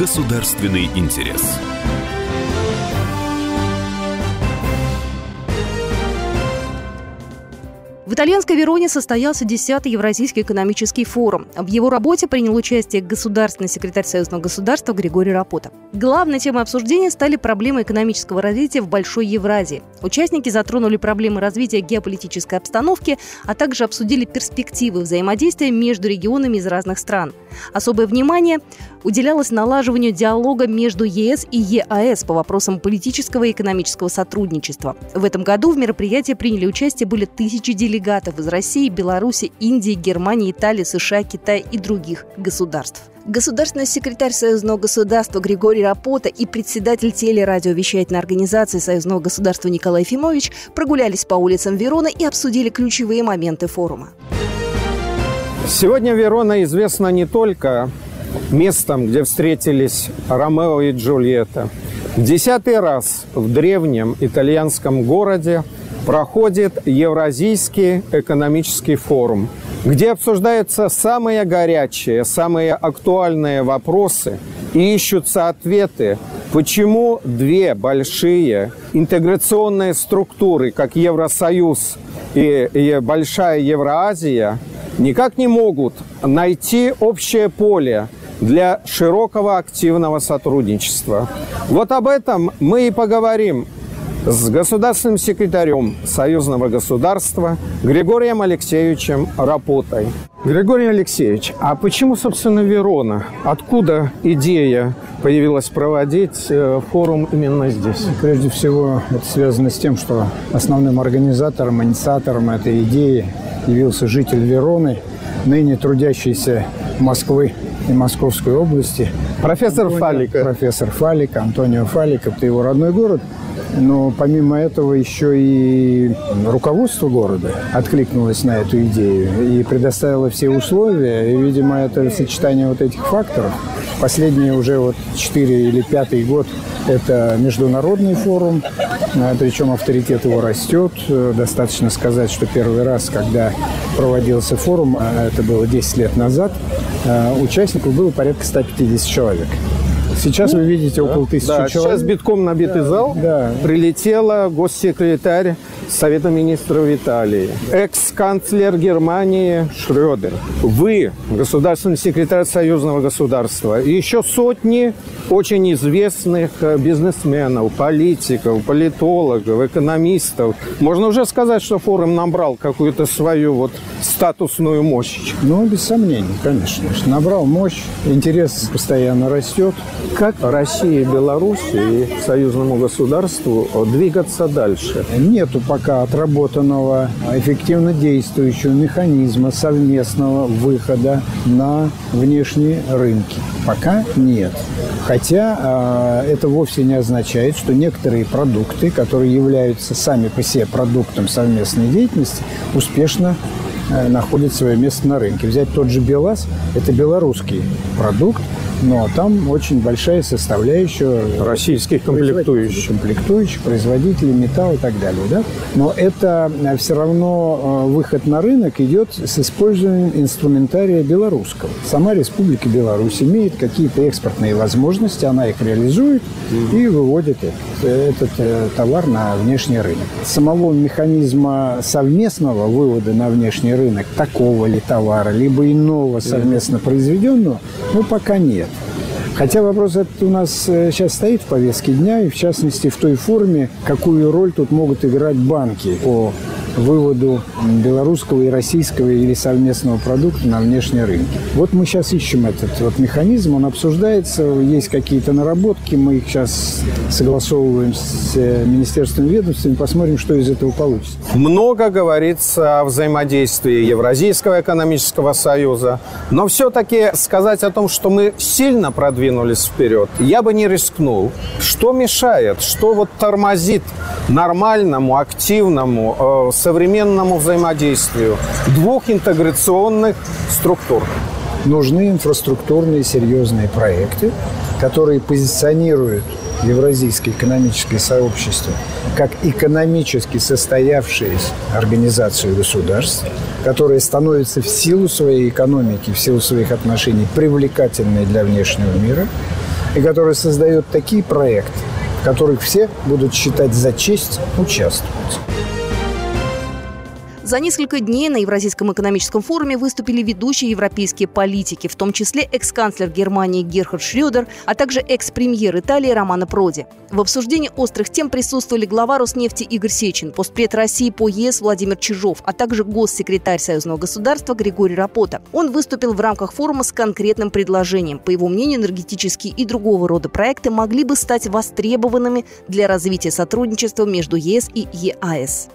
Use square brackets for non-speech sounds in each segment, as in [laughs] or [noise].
государственный интерес. В итальянской Вероне состоялся 10-й Евразийский экономический форум. В его работе принял участие государственный секретарь Союзного государства Григорий Рапота. Главной темой обсуждения стали проблемы экономического развития в Большой Евразии. Участники затронули проблемы развития геополитической обстановки, а также обсудили перспективы взаимодействия между регионами из разных стран. Особое внимание уделялось налаживанию диалога между ЕС и ЕАЭС по вопросам политического и экономического сотрудничества. В этом году в мероприятии приняли участие более тысячи делегатов из России, Беларуси, Индии, Германии, Италии, США, Китая и других государств. Государственный секретарь Союзного государства Григорий Рапота и председатель телерадиовещательной организации Союзного государства Николай Фимович прогулялись по улицам Верона и обсудили ключевые моменты форума. Сегодня Верона известна не только местом, где встретились Ромео и Джульетта. В десятый раз в древнем итальянском городе проходит Евразийский экономический форум, где обсуждаются самые горячие, самые актуальные вопросы и ищутся ответы, почему две большие интеграционные структуры, как Евросоюз и, и Большая Евроазия, никак не могут найти общее поле для широкого активного сотрудничества. Вот об этом мы и поговорим с государственным секретарем Союзного государства Григорием Алексеевичем Рапотой. Григорий Алексеевич, а почему, собственно, Верона? Откуда идея появилась проводить э, форум именно здесь? Прежде всего, это связано с тем, что основным организатором, инициатором этой идеи явился житель Вероны, ныне трудящийся Москвы и Московской области. Профессор Антонио, Фалика. Профессор Фалика, Антонио Фалика, это его родной город. Но помимо этого еще и руководство города откликнулось на эту идею и предоставило все условия. И, видимо, это сочетание вот этих факторов. Последние уже вот 4 или 5 год это международный форум, э, причем авторитет его растет. Э, Достаточно сказать, что первый раз, когда проводился форум, а это было 10 лет назад, э, участников было порядка 150 человек. Сейчас вы видите около тысячи Да, человек. сейчас битком набитый зал. да. Прилетела госсекретарь Совета министров Италии, экс-канцлер Германии Шрёдер. Вы, государственный секретарь Союзного государства, и еще сотни очень известных э, бизнесменов, политиков, политологов, экономистов. Можно уже сказать, что форум набрал какую-то свою вот статусную мощь. Ну, без сомнений, конечно. Набрал мощь, интерес постоянно растет. Как России, Белоруссии и союзному государству двигаться дальше? Нету пока отработанного, эффективно действующего механизма совместного выхода на внешние рынки. Пока нет. Хотя э, это вовсе не означает, что некоторые продукты, которые являются сами по себе продуктом совместной деятельности, успешно э, находят свое место на рынке. Взять тот же БелАЗ, это белорусский продукт, но там очень большая составляющая Российских комплектующих. комплектующих, производителей металла и так далее. Да? Но это все равно э, выход на рынок идет с использованием инструментария белорусского. Сама Республика Беларусь имеет какие-то экспортные возможности, она их реализует и выводит этот, этот э, товар на внешний рынок. Самого механизма совместного вывода на внешний рынок такого ли товара, либо иного совместно произведенного, ну, пока нет. Хотя вопрос этот у нас э, сейчас стоит в повестке дня, и в частности в той форме, какую роль тут могут играть банки. По выводу белорусского и российского или совместного продукта на внешние рынки. Вот мы сейчас ищем этот вот механизм, он обсуждается, есть какие-то наработки, мы их сейчас согласовываем с э, министерством ведомствами, посмотрим, что из этого получится. Много говорится о взаимодействии Евразийского экономического союза, но все-таки сказать о том, что мы сильно продвинулись вперед, я бы не рискнул. Что мешает, что вот тормозит нормальному, активному, э, современному взаимодействию двух интеграционных структур? Нужны инфраструктурные серьезные проекты, которые позиционируют Евразийское экономическое сообщество как экономически состоявшиеся организацию государств, которая становится в силу своей экономики, в силу своих отношений привлекательной для внешнего мира. и который создает такие проекты, в которых все будут считать за честь участвовать. За несколько дней на Евразийском экономическом форуме выступили ведущие европейские политики, в том числе экс-канцлер Германии Герхард Шрёдер, а также экс-премьер Италии Романо Проди. В обсуждении острых тем присутствовали глава Роснефти Игорь Сечин, постпред России по ЕС Владимир Чижов, а также госсекретарь Союзного государства Григорий Рапота. Он выступил в рамках форума с конкретным предложением. По его мнению, энергетические и другого рода проекты могли бы стать востребованными для развития сотрудничества между ЕС и ЕАЭС.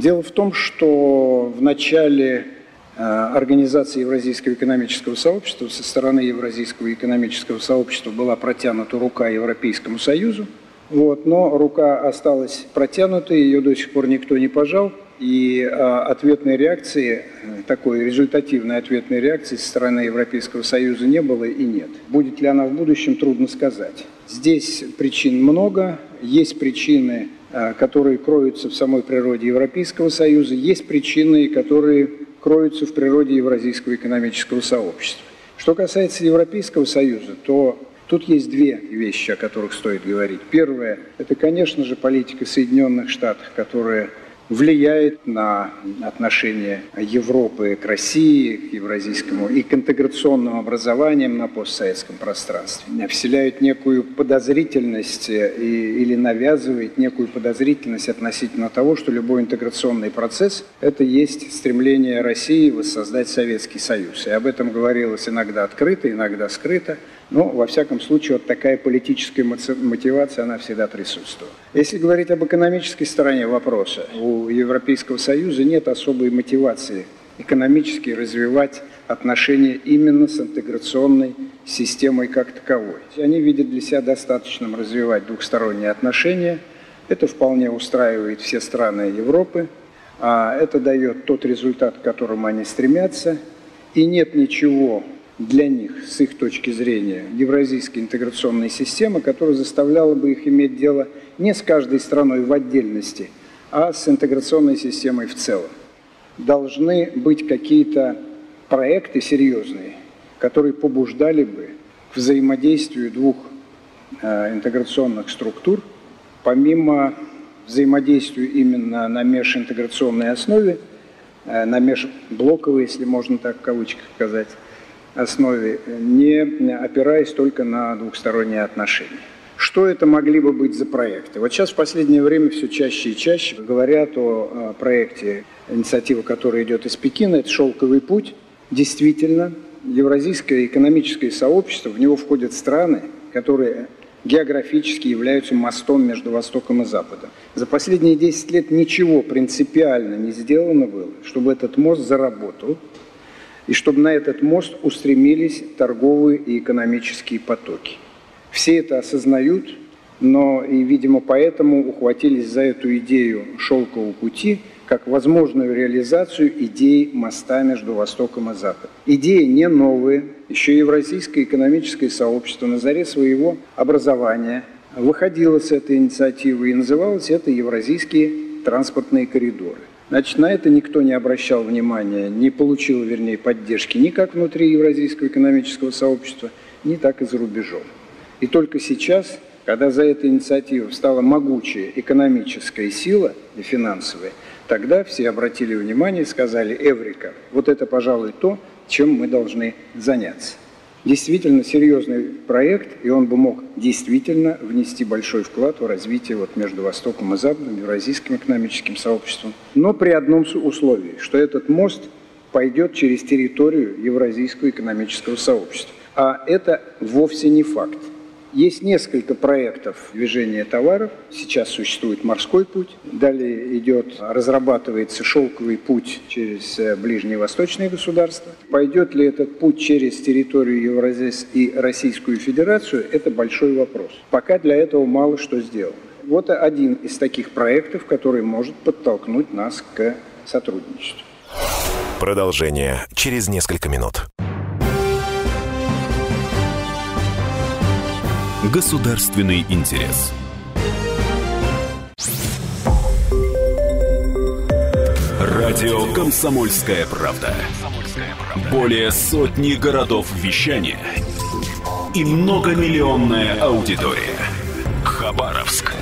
Дело в том, что в начале э, организации Евразийского экономического сообщества со стороны Евразийского экономического сообщества была протянута рука Европейскому Союзу, вот, но рука осталась протянутой, ее до сих пор никто не пожал, и а, ответной реакции, такой результативной ответной реакции со стороны Европейского Союза не было и нет. Будет ли она в будущем, трудно сказать. Здесь причин много, есть причины Э, которые кроются в самой природе Европейского Союза, есть причины, которые кроются в природе Евразийского экономического сообщества. Что касается Европейского Союза, то тут есть две вещи, о которых стоит говорить. Первое – это, конечно же, политика Соединенных Штатов, которая влияет на отношение Европы к России, к евразийскому и к интеграционным образованиям на постсоветском пространстве. Вселяют некую подозрительность э, и, или навязывает некую подозрительность относительно того, что любой интеграционный процесс – это есть стремление России воссоздать Советский Союз. И об этом говорилось иногда открыто, иногда скрыто. Но, во всяком случае, вот такая политическая мотивация, она всегда присутствует. Если говорить об экономической стороне вопроса, у Европейского Союза нет особой мотивации экономически развивать отношения именно с интеграционной системой как таковой. Они видят для себя достаточным развивать двухсторонние отношения. Это вполне устраивает все страны Европы. А это дает тот результат, к которому они стремятся. И нет ничего для них, с их точки зрения, евразийской интеграционной системы, которая заставляла бы их иметь дело не с каждой страной в отдельности, а с интеграционной системой в целом. Должны быть какие-то проекты серьезные, которые побуждали бы к взаимодействию двух э, интеграционных структур, помимо взаимодействия именно на межинтеграционной основе, э, на межблоковой, если можно так в кавычках сказать, основе, не опираясь только на двухсторонние отношения. Что это могли бы быть за проекты? Вот сейчас в последнее время все чаще и чаще говорят о проекте, инициатива, которая идет из Пекина, это «Шелковый путь». Действительно, Евразийское экономическое сообщество, в него входят страны, которые географически являются мостом между Востоком и Западом. За последние 10 лет ничего принципиально не сделано было, чтобы этот мост заработал – и чтобы на этот мост устремились торговые и экономические потоки. Все это осознают, но и, видимо, поэтому ухватились за эту идею шелкового пути как возможную реализацию идеи моста между Востоком и Западом. Идея не новая. Еще Евразийское экономическое сообщество на заре своего образования выходило с этой инициативы и называлось это Евразийские транспортные коридоры. Значит, на это никто не обращал внимания, не получил, вернее, поддержки ни как внутри Евразийского экономического сообщества, ни так и за рубежом. И только сейчас, когда за этой инициативой стала могучая экономическая сила и финансовая, тогда все обратили внимание и сказали, Эврика, вот это, пожалуй, то, чем мы должны заняться действительно серьезный проект, и он бы мог действительно внести большой вклад в развитие вот между Востоком и Западом, Евразийским экономическим сообществом. Но при одном условии, что этот мост пойдет через территорию Евразийского экономического сообщества. А это вовсе не факт. Есть несколько проектов движения товаров. Сейчас существует морской путь. Далее идет, разрабатывается шелковый путь через э, ближние восточные государства. Пойдет ли этот путь через территорию Евразии и Российскую Федерацию, это большой вопрос. Пока для этого мало что сделано. Вот один из таких проектов, который может подтолкнуть нас к сотрудничеству. Продолжение через несколько минут. Государственный интерес. Радио «Комсомольская правда». Более сотни городов вещания – и многомиллионная аудитория. Хабаровск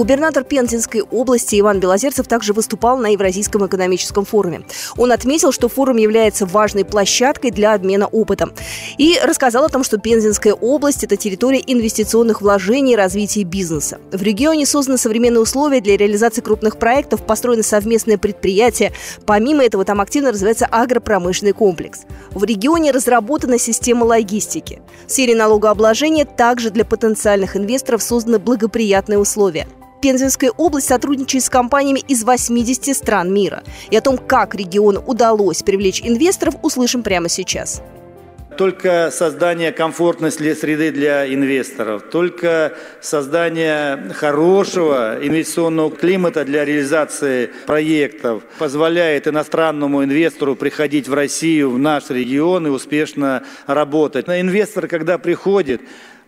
Губернатор Пензенской области Иван Белозерцев также выступал на Евразийском экономическом форуме. Он отметил, что форум является важной площадкой для обмена опытом. И рассказал о том, что Пензенская область – это территория инвестиционных вложений и развития бизнеса. В регионе созданы современные условия для реализации крупных проектов, построены совместные предприятия. Помимо этого, там активно развивается агропромышленный комплекс. В регионе разработана система логистики. В сфере налогообложения также для потенциальных инвесторов созданы благоприятные условия – Пензенская область сотрудничает с компаниями из 80 стран мира. И о том, как региону удалось привлечь инвесторов, услышим прямо сейчас только создание комфортной среды для инвесторов, только создание хорошего инвестиционного климата для реализации проектов позволяет иностранному инвестору приходить в Россию, в наш регион и успешно работать. Но инвестор, когда приходит,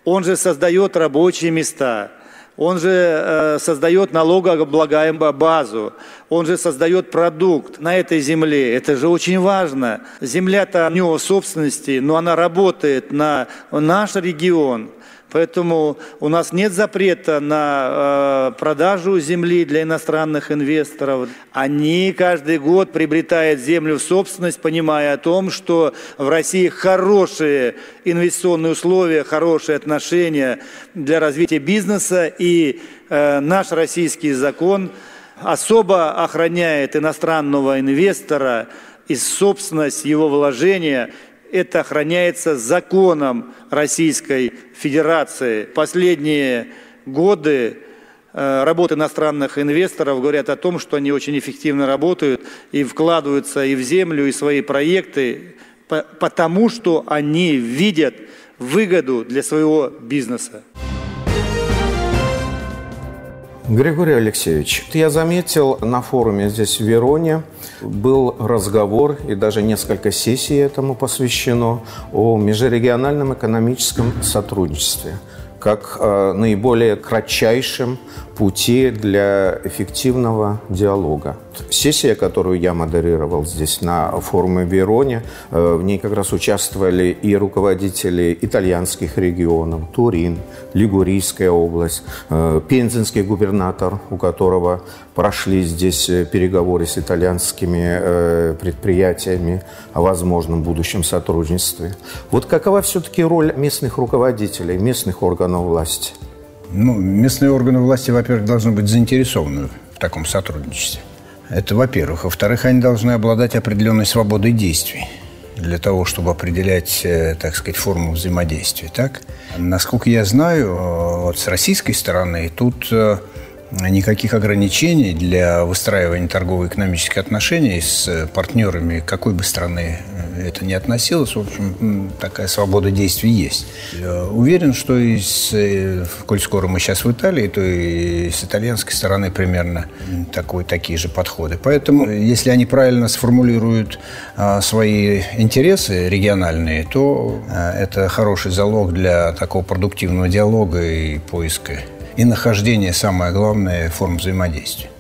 он же создает рабочие места – он же э, создает налогооблагаемую базу, он же создает продукт на этой земле. Это же очень важно. Земля-то у него собственности, но она работает на наш регион – Поэтому у нас нет запрета на э, продажу земли для иностранных инвесторов. Они каждый год приобретают землю в собственность, понимая о том, что в России хорошие инвестиционные условия, хорошие отношения для развития бизнеса. И э, наш российский закон особо охраняет иностранного инвестора и собственность его вложения – это охраняется законом Российской Федерации. Последние годы э, работы иностранных инвесторов говорят о том, что они очень эффективно работают и вкладываются и в землю, и в свои проекты, потому что они видят выгоду для своего бизнеса. Григорий Алексеевич, я заметил на форуме здесь в Вероне, был разговор и даже несколько сессий этому посвящено о межрегиональном экономическом сотрудничестве как э, наиболее кратчайшем пути для эффективного диалога. Сессия, которую я модерировал здесь на форуме в Вероне, э, в ней как раз участвовали и руководители итальянских регионов, Турин, Лигурийская область, э, пензенский губернатор, у которого прошли здесь переговоры с итальянскими э, предприятиями о возможном будущем сотрудничестве. Вот какова все-таки роль местных руководителей, местных органов власти? Ну, местные органы власти, во-первых, должны быть заинтересованы в таком сотрудничестве. Это во-первых. Во-вторых, они должны обладать определенной свободой действий для того, чтобы определять, э, так сказать, форму взаимодействия. Так? Насколько я знаю, э, вот с российской стороны тут э, никаких ограничений для выстраивания торгово-экономических отношений с партнерами какой бы страны это не относилось. В общем, такая свобода действий есть. Уверен, что и с, э, коль скоро мы сейчас в Италии, то и с итальянской стороны примерно такой, такие же подходы. Поэтому, если они правильно сформулируют а, свои интересы региональные, то это хороший залог для такого продуктивного диалога и поиска и нахождения, самое главное, форм взаимодействия.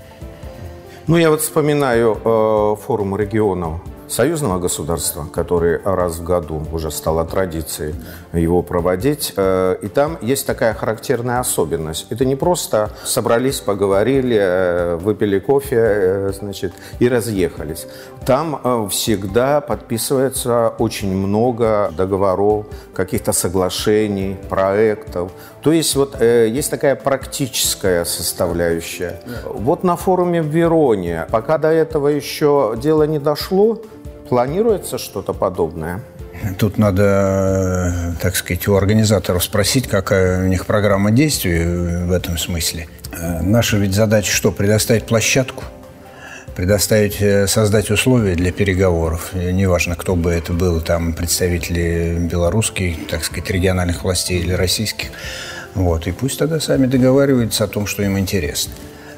Ну, я вот вспоминаю э, форум регионов союзного государства, который раз в году уже стало традицией его проводить. Э, и там есть такая характерная особенность. Это не просто собрались, поговорили, э, выпили кофе, э, значит, и разъехались. Там всегда подписывается очень много договоров, каких-то соглашений, проектов. То есть вот есть такая практическая составляющая. Вот на форуме в Вероне, пока до этого еще дело не дошло, Планируется что-то подобное? Тут надо, так сказать, у организаторов спросить, какая у них программа действий в этом смысле. Наша ведь задача что? Предоставить площадку предоставить, э, создать условия для переговоров. Неважно, кто бы это был, там представители белорусских, так сказать, региональных властей или российских. Вот. И пусть тогда сами договариваются о том, что им интересно.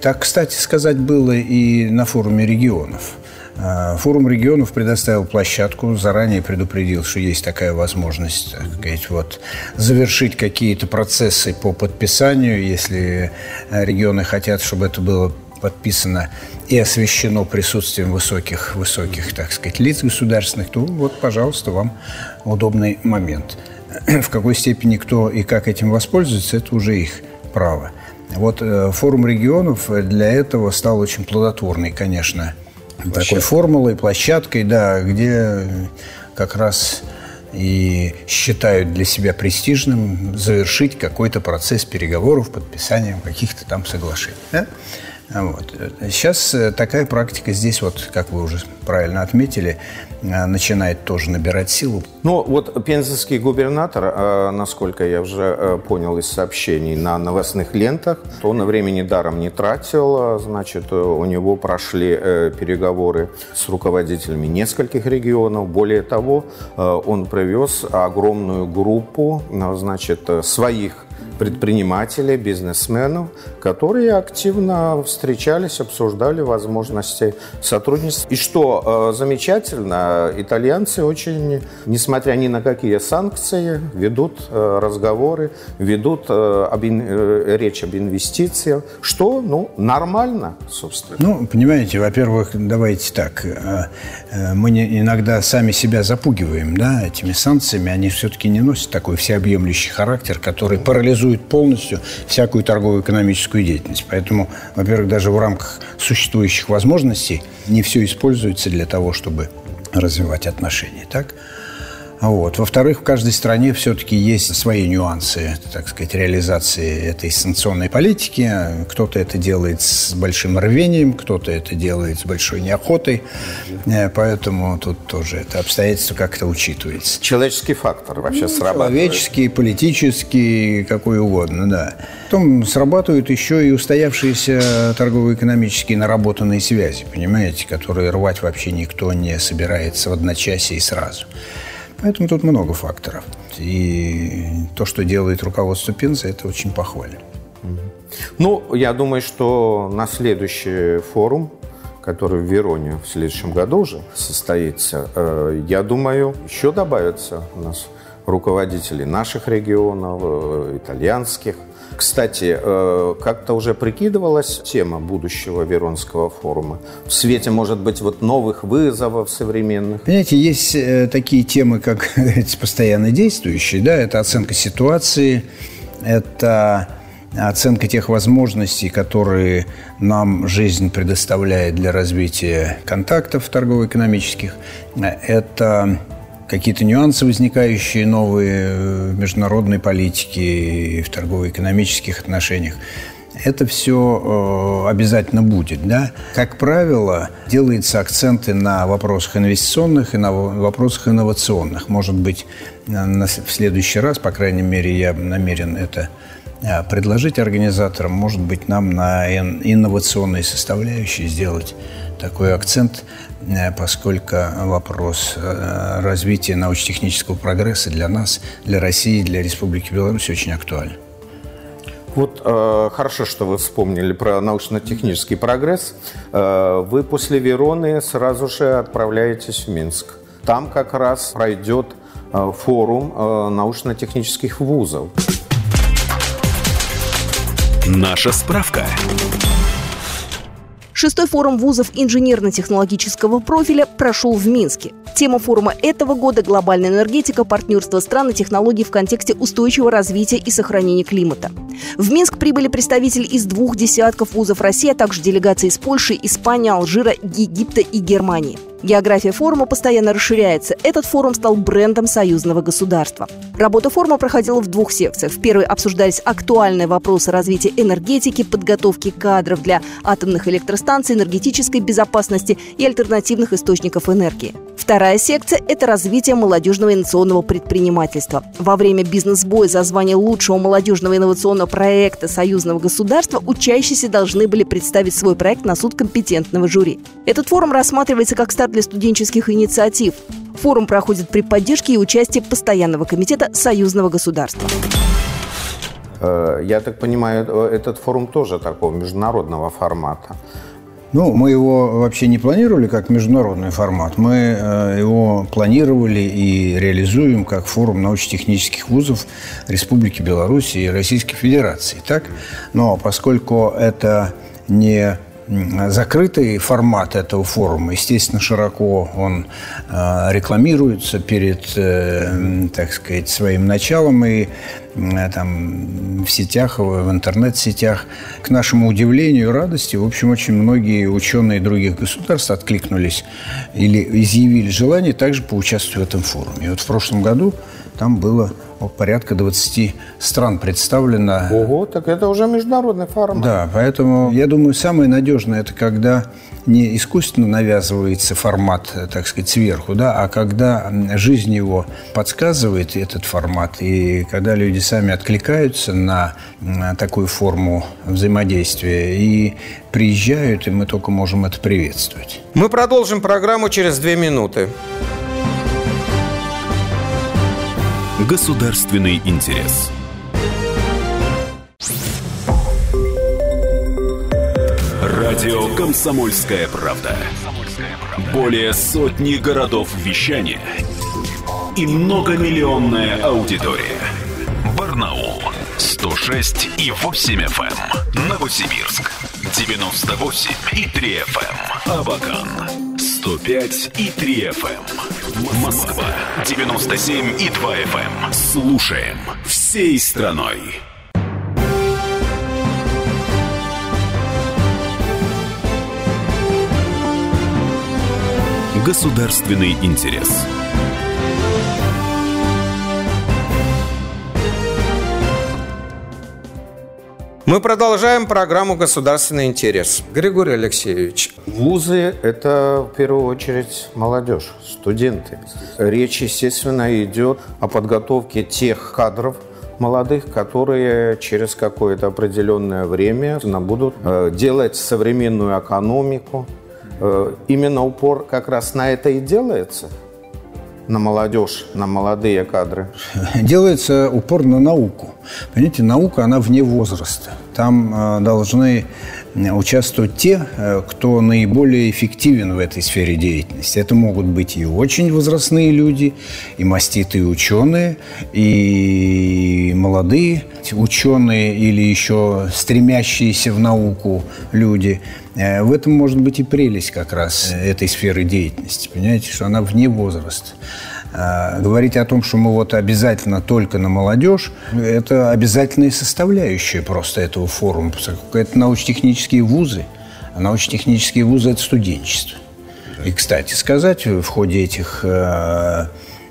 Так, кстати сказать, было и на форуме регионов. А, форум регионов предоставил площадку, заранее предупредил, что есть такая возможность так сказать, вот, завершить какие-то процессы по подписанию, если регионы хотят, чтобы это было подписано и освещено присутствием высоких, высоких, так сказать, лиц государственных, то вот, пожалуйста, вам удобный момент. [clears throat] В какой степени кто и как этим воспользуется, это уже их право. Вот э, форум регионов для этого стал очень плодотворный, конечно, Площадка. такой формулой, площадкой, да, где как раз и считают для себя престижным завершить какой-то процесс переговоров, подписанием каких-то там соглашений. Да? Вот. Сейчас э, такая практика здесь, вот, как вы уже правильно отметили, э, начинает тоже набирать силу. Ну, вот пензенский губернатор, э, насколько я уже понял из сообщений на новостных лентах, то на времени даром не тратил. Значит, у него прошли переговоры с руководителями нескольких регионов. Более того, он привез огромную группу, значит, своих предпринимателей, бизнесменов, которые активно встречались, обсуждали возможности сотрудничества. И что э, замечательно, итальянцы очень, несмотря ни на какие санкции, ведут э, разговоры, ведут э, об, речь об инвестициях, что ну, нормально, собственно. Ну, понимаете, во-первых, давайте так, мы иногда сами себя запугиваем да, этими санкциями, они все-таки не носят такой всеобъемлющий характер, который парализует парализует полностью всякую торговую экономическую деятельность. Поэтому, во-первых, даже в рамках существующих возможностей не все используется для того, чтобы развивать отношения. Так? Вот. Во-вторых, в каждой стране все-таки есть свои нюансы, так сказать, реализации этой санкционной политики. Кто-то это делает с большим рвением, кто-то это делает с большой неохотой. Э, поэтому тут тоже это обстоятельство как-то учитывается. Человеческий фактор вообще ну, срабатывает. Человеческий, политический, какой угодно, да. Потом срабатывают еще и устоявшиеся торгово-экономические наработанные связи, понимаете, которые рвать вообще никто не собирается в одночасье и сразу. Поэтому тут много факторов. И то, что делает руководство Пензы, это очень похвально. Ну, я думаю, что на следующий форум, который в Вероне в следующем году уже состоится, э, я думаю, еще добавятся у нас руководители наших регионов, э, итальянских – кстати, э, как-то уже прикидывалась тема будущего Веронского форума в свете, может быть, вот новых вызовов современных? Понимаете, есть э, такие темы, как [laughs] постоянно действующие, да, это оценка ситуации, это оценка тех возможностей, которые нам жизнь предоставляет для развития контактов торгово-экономических. Это какие-то нюансы, возникающие новые в международной политике в торгово-экономических отношениях. Это все э, обязательно будет. Да? Как правило, делаются акценты на вопросах инвестиционных и на вопросах инновационных. Может быть, в следующий раз, по крайней мере, я намерен это э, предложить организаторам, может быть, нам на инновационной составляющей сделать такой акцент – Э, поскольку вопрос э, развития научно-технического прогресса для нас, для России, для Республики Беларусь очень актуален. Вот э, хорошо, что вы вспомнили про научно-технический прогресс. Э, вы после Вероны сразу же отправляетесь в Минск. Там как раз пройдет э, форум э, научно-технических вузов. Наша справка. Шестой форум вузов инженерно-технологического профиля прошел в Минске. Тема форума этого года – глобальная энергетика, партнерство стран и технологий в контексте устойчивого развития и сохранения климата. В Минск прибыли представители из двух десятков вузов России, а также делегации из Польши, Испании, Алжира, Египта и Германии. География форума постоянно расширяется. Этот форум стал брендом союзного государства. Работа форума проходила в двух секциях. В первой обсуждались актуальные вопросы развития энергетики, подготовки кадров для атомных электростанций, энергетической безопасности и альтернативных источников энергии. Вторая секция – это развитие молодежного инновационного предпринимательства. Во время бизнес-боя за звание лучшего молодежного инновационного проекта союзного государства учащиеся должны были представить свой проект на суд компетентного жюри. Этот форум рассматривается как старт для студенческих инициатив. Форум проходит при поддержке и участии Постоянного комитета союзного государства. Э, я так понимаю, э, этот форум тоже такого международного формата. Ну, мы его вообще не планировали как международный формат. Мы э, его планировали и реализуем как форум научно-технических вузов Республики Беларусь и Российской Федерации. Так? Но поскольку это не закрытый формат этого форума. Естественно, широко он э, рекламируется перед, э, так сказать, своим началом и э, там в сетях, в интернет-сетях. К нашему удивлению и радости, в общем, очень многие ученые других государств откликнулись или изъявили желание также поучаствовать в этом форуме. И вот в прошлом году там было порядка 20 стран представлено. Ого, так это уже международный формат. Да, поэтому я думаю, самое надежное это когда не искусственно навязывается формат, так сказать, сверху, да, а когда жизнь его подсказывает этот формат, и когда люди сами откликаются на такую форму взаимодействия и приезжают, и мы только можем это приветствовать. Мы продолжим программу через две минуты. Государственный интерес. Радио «Комсомольская правда». Более сотни городов вещания и многомиллионная аудитория. Барнаул 106 и 8 FM. Эм. Новосибирск 98 и 3 FM. Эм. Абакан 105 и 3 FM. Эм. Москва 97 и 2 FM. Эм. Слушаем всей страной. Государственный интерес. Мы продолжаем программу «Государственный интерес». Григорий Алексеевич, вузы – это в первую очередь молодежь, студенты. Речь, естественно, идет о подготовке тех кадров, молодых, которые через какое-то определенное время будут э, делать современную экономику. Э, именно упор как раз на это и делается – на молодежь, на молодые кадры? [laughs] Делается упор на науку. Понимаете, наука, она вне возраста. Там э, должны участвовать те, э, кто наиболее эффективен в этой сфере деятельности. Это могут быть и очень возрастные люди, и маститые ученые, и молодые ученые или еще стремящиеся в науку люди. Э, в этом может быть и прелесть как раз этой сферы деятельности. Понимаете, что она вне возраста. А, говорить о том, что мы вот обязательно только на молодежь, это обязательная составляющая просто этого форума. Это научно-технические вузы, а научно-технические вузы – это студенчество. И, кстати сказать, в ходе этих э,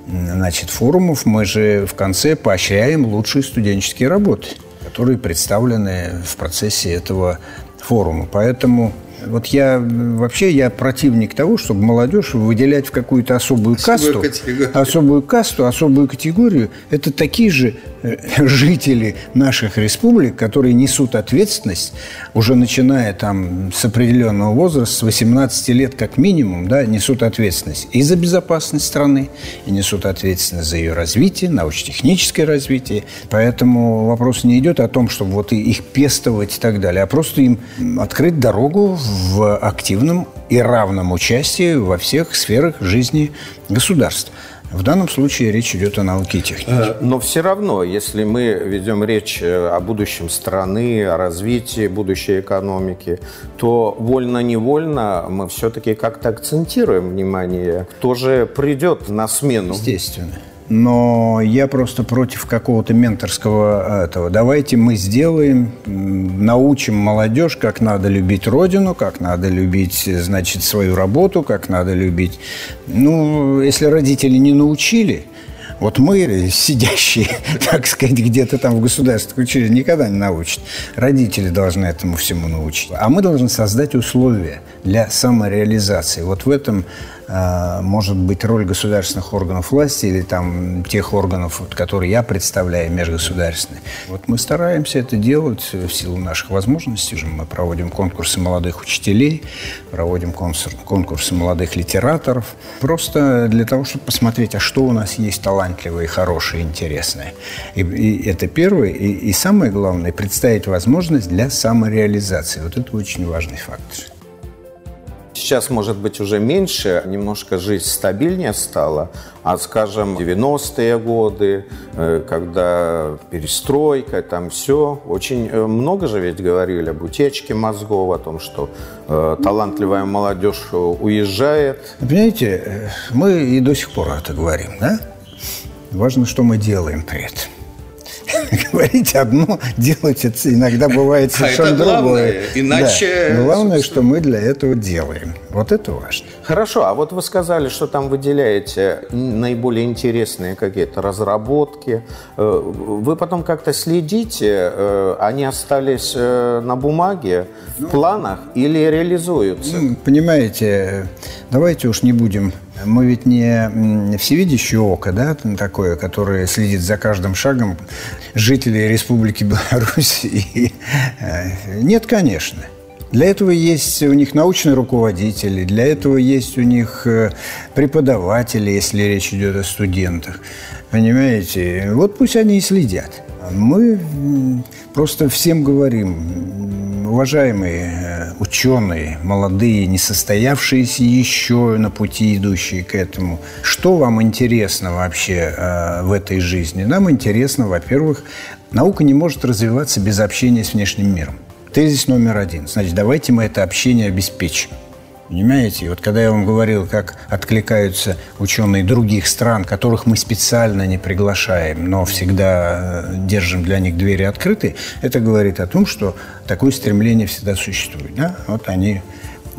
значит, форумов мы же в конце поощряем лучшие студенческие работы, которые представлены в процессе этого форума. Поэтому вот я вообще я противник того, чтобы молодежь выделять в какую-то особую, особую касту, категорию. особую касту, особую категорию. Это такие же э, жители наших республик, которые несут ответственность, уже начиная там с определенного возраста, с 18 лет как минимум, да, несут ответственность и за безопасность страны, и несут ответственность за ее развитие, научно-техническое развитие. Поэтому вопрос не идет о том, чтобы вот их пестовать и так далее, а просто им открыть дорогу в активном и равном участии во всех сферах жизни государств. В данном случае речь идет о науке и технике. Э, но все равно, если мы ведем речь э, о будущем страны, о развитии будущей экономики, то вольно-невольно мы все-таки как-то акцентируем внимание, кто же придет на смену. Естественно но я просто против какого-то менторского этого. Давайте мы сделаем, научим молодежь, как надо любить родину, как надо любить, значит, свою работу, как надо любить. Ну, если родители не научили, Вот мы, сидящие, [laughs] так сказать, где-то там в государственных учреждениях, никогда не научат. Родители должны этому всему научить. А мы должны создать условия для самореализации. Вот в этом может быть роль государственных органов власти или там тех органов, которые я представляю, межгосударственные. Вот мы стараемся это делать в силу наших возможностей. Мы проводим конкурсы молодых учителей, проводим конкурсы молодых литераторов. Просто для того, чтобы посмотреть, а что у нас есть талантливое, хорошее, интересное. И, и это первое. И, и самое главное, представить возможность для самореализации. Вот это очень важный фактор. Сейчас, может быть, уже меньше, немножко жизнь стабильнее стала, а, скажем, 90-е годы, э, когда перестройка, там все, очень э, много же ведь говорили об утечке мозгов, о том, что э, талантливая молодежь уезжает. Понимаете, мы и до сих пор это говорим, да? Важно, что мы делаем при этом. [laughs] говорить одно, делать это иногда бывает а совершенно а другое. Главное, иначе... Да. Главное, что мы для этого делаем. Вот это важно. Хорошо, а вот вы сказали, что там выделяете наиболее интересные какие-то разработки. Э, вы потом как-то следите, э, они остались э, на бумаге, в ну, планах или реализуются? Ну, понимаете, давайте уж не будем мы ведь не всевидящее око, да, такое, которое следит за каждым шагом жителей Республики Беларусь. [laughs] Э, нет, конечно. Для этого есть у них научные руководители, для этого есть у них э, преподаватели, если речь идет о студентах. Понимаете? Вот пусть они и следят. Мы просто всем говорим, уважаемые э, ученые, молодые, не состоявшиеся еще на пути, идущие к этому, что вам интересно вообще э, в этой жизни? Нам интересно, во-первых, наука не может развиваться без общения с внешним миром. Тезис номер один. Значит, давайте мы это общение обеспечим. Понимаете? Вот когда я вам говорил, как откликаются ученые других стран, которых мы специально не приглашаем, но всегда э, держим для них двери открыты, это говорит о том, что такое стремление всегда существует. Да? Вот они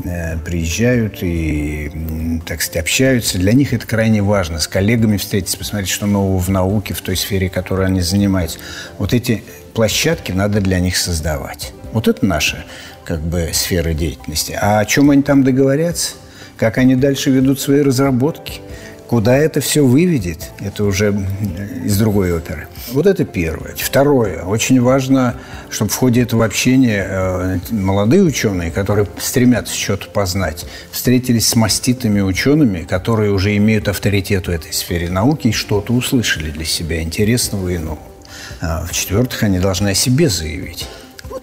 э, приезжают и, так сказать, общаются. Для них это крайне важно. С коллегами встретиться, посмотреть, что нового в науке, в той сфере, которой они занимаются. Вот эти площадки надо для них создавать. Вот это наша как бы сферы деятельности. А о чем они там договорятся? Как они дальше ведут свои разработки? Куда это все выведет, это уже из другой оперы. Вот это первое. Второе. Очень важно, чтобы в ходе этого общения э, молодые ученые, которые стремятся что-то познать, встретились с маститыми учеными, которые уже имеют авторитет в этой сфере науки и что-то услышали для себя интересного и нового. А в-четвертых, они должны о себе заявить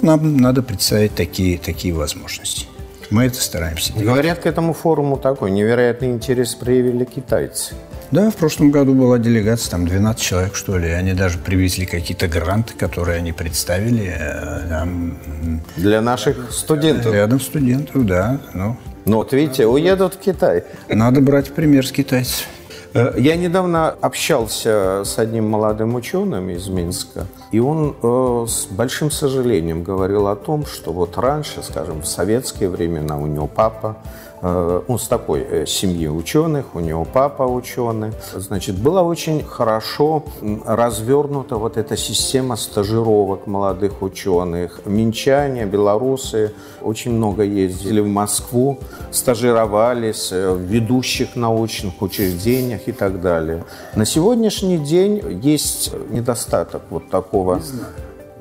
нам надо представить такие, такие возможности. Мы это стараемся делать. Говорят, к этому форуму такой невероятный интерес проявили китайцы. Да, в прошлом году была делегация, там 12 человек, что ли. Они даже привезли какие-то гранты, которые они представили. Э, там, Для наших студентов? Рядом студентов, да. Ну, ну вот видите, уедут в Китай. Надо брать пример с китайцев. Э, я недавно общался с одним молодым ученым из Минска, и он э, с большим сожалением говорил о том, что вот раньше, скажем, в советские времена у него папа он с такой э, семьи ученых, у него папа ученый. Значит, была очень хорошо развернута вот эта система стажировок молодых ученых. Минчане, белорусы очень много ездили в Москву, стажировались э, в ведущих научных учреждениях и так далее. На сегодняшний день есть недостаток вот такого...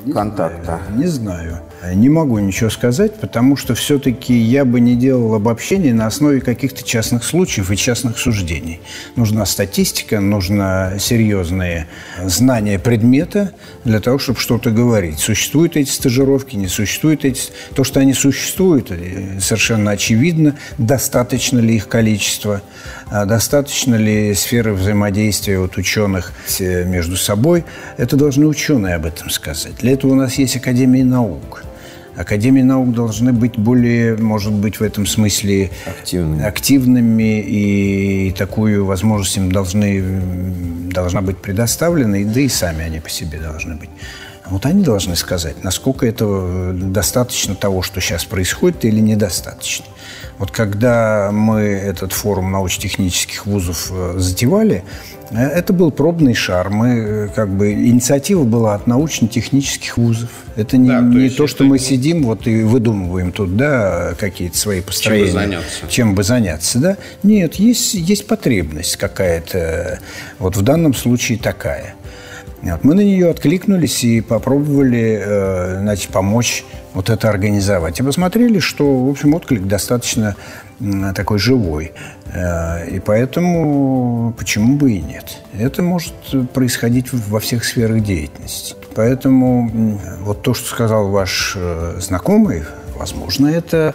Не контакта? Знаю, не знаю. Не могу ничего сказать, потому что все-таки я бы не делал обобщение на основе каких-то частных случаев и частных суждений. Нужна статистика, нужно серьезные знания предмета для того, чтобы что-то говорить. Существуют эти стажировки, не существуют эти... То, что они существуют, э, совершенно очевидно. Достаточно ли их количество? А достаточно ли сферы взаимодействия вот ученых между собой? Это должны ученые об этом сказать. Для этого у нас есть Академия наук. Академии наук должны быть более, может быть, в этом смысле активными, активными и такую возможность им должны, должна быть предоставлена, и да и сами они по себе должны быть. Вот они должны сказать, насколько этого достаточно того, что сейчас происходит, или недостаточно. Вот когда мы этот форум научно-технических вузов э, затевали, э, это был пробный шар. Мы, э, как бы, инициатива была от научно-технических вузов. Это не, да, то, не то что мы сидим вот и выдумываем тут, да, какие-то свои построения. Чем бы заняться. Чем бы заняться, да. Нет, есть, есть потребность какая-то. Вот в данном случае такая. Вот. Мы на нее откликнулись и попробовали э, значит, помочь вот это организовать. И посмотрели, что, в общем, отклик достаточно такой живой. Э, и поэтому почему бы и нет? Это может происходить во всех сферах деятельности. Поэтому вот то, что сказал ваш э, знакомый, возможно, это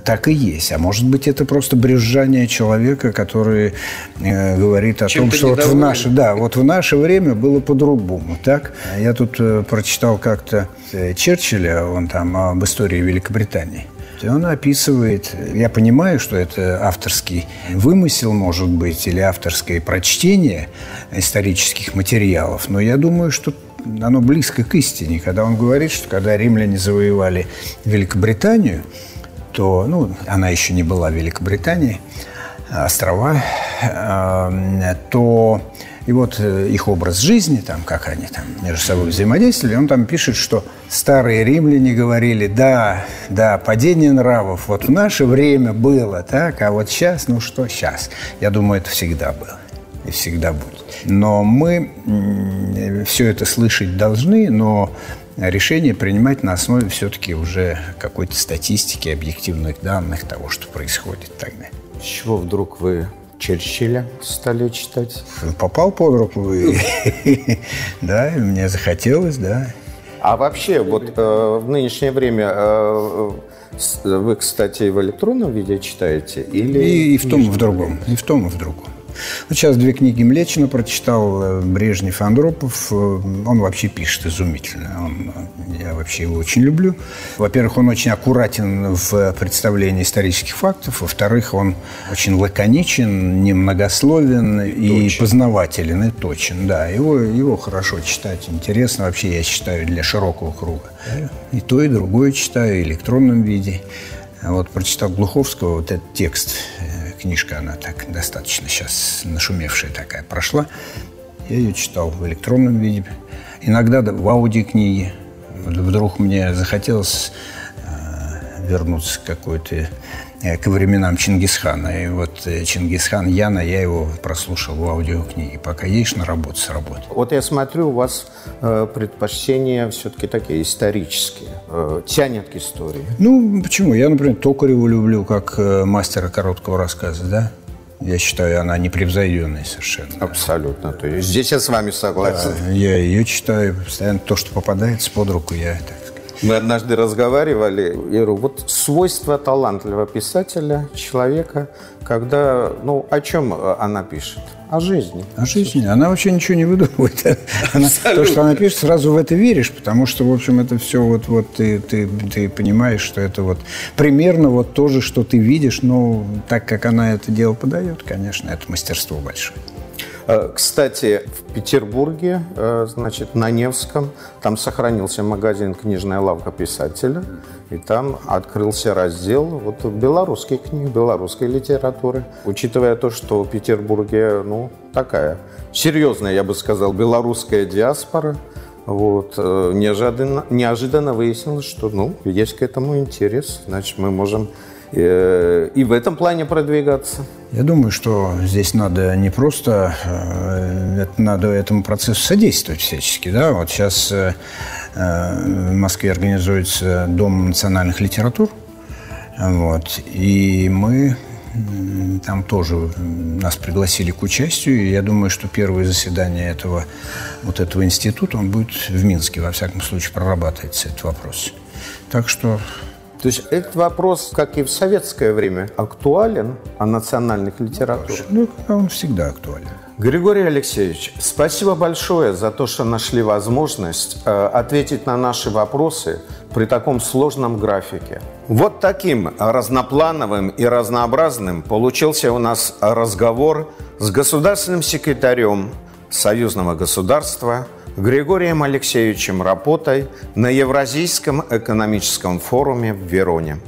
так и есть. А может быть, это просто брюзжание человека, который э, говорит о Чем том, что вот в, наше, да, вот в наше время было по-другому. Так? Я тут э, прочитал как-то э, Черчилля, он там об истории Великобритании. И он описывает, я понимаю, что это авторский вымысел, может быть, или авторское прочтение исторических материалов, но я думаю, что оно близко к истине, когда он говорит, что когда римляне завоевали Великобританию, то, ну, она еще не была Великобритании, острова, э, то и вот э, их образ жизни, там, как они там между собой взаимодействовали, он там пишет, что старые римляне говорили, да, да, падение нравов вот в наше время было, так, а вот сейчас, ну что сейчас? Я думаю, это всегда было и всегда будет. Но мы все это слышать должны, но решение принимать на основе все-таки уже какой-то статистики, объективных данных того, что происходит тогда. С чего вдруг вы Черчилля стали читать? Попал под руку, [laughs] да, мне захотелось, да. А вообще, вот э, в нынешнее время э, вы, кстати, в электронном виде читаете? Или и, и в том, и в другом. И в том, и в другом. Вот сейчас две книги Млечина прочитал, э, Брежнев, Андропов. Э, он вообще пишет изумительно. Он, я вообще его очень люблю. Во-первых, он очень аккуратен в представлении исторических фактов. Во-вторых, он очень лаконичен, немногословен и точен. познавателен, и точен. Да, его, его хорошо читать, интересно. Вообще, я считаю, для широкого круга. И то, и другое читаю в электронном виде. Вот прочитал Глуховского вот этот текст книжка, она так достаточно сейчас нашумевшая такая, прошла. Я ее читал в электронном виде, иногда в аудиокниге. Вдруг мне захотелось э, вернуться к какой-то к временам Чингисхана. И вот э, Чингисхан Яна, я его прослушал в аудиокниге. Пока едешь на работу, с работы. Вот я смотрю, у вас э, предпочтения все-таки такие исторические. Э, тянет к истории. Ну, почему? Я, например, Токареву люблю как э, мастера короткого рассказа, да? Я считаю, она непревзойденная совершенно. Абсолютно. То есть здесь я с вами согласен. Да, я ее читаю постоянно. То, что попадается под руку, я так мы однажды разговаривали, я говорю, вот свойство талантливого писателя, человека, когда, ну, о чем она пишет? О жизни. О жизни. Она вообще ничего не выдумывает. [laughs] Она, то, что она пишет, сразу в это веришь, потому что, в общем, это все вот, вот ты, ты, ты понимаешь, что это вот примерно вот то же, что ты видишь, но так как она это дело подает, конечно, это мастерство большое. Э, кстати, в Петербурге, э, значит, на Невском, там сохранился магазин «Книжная лавка писателя», и там открылся раздел вот белорусских книг, белорусской литературы. Учитывая то, что в Петербурге, ну, такая серьезная, я бы сказал, белорусская диаспора, вот, э, неожиданно, неожиданно выяснилось, что, ну, есть к этому интерес, значит, мы можем и в этом плане продвигаться. Я думаю, что здесь надо не просто, э, надо этому процессу содействовать всячески. Да? Вот сейчас э, в Москве организуется Дом национальных литератур, вот, и мы там тоже нас пригласили к участию, и я думаю, что первое заседание этого, вот этого института, он будет в Минске, во всяком случае, прорабатывается этот вопрос. Так что то есть этот вопрос, как и в советское время, актуален о национальных литературах? Ну, он всегда актуален. Григорий Алексеевич, спасибо большое за то, что нашли возможность э, ответить на наши вопросы при таком сложном графике. Вот таким разноплановым и разнообразным получился у нас разговор с государственным секретарем союзного государства Григорием Алексеевичем Рапотой на Евразийском экономическом форуме в Вероне.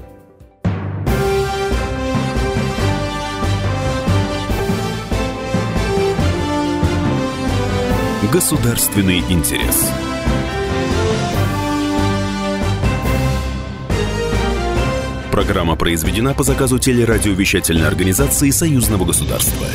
Государственный интерес. Программа произведена по заказу телерадиовещательной организации Союзного государства.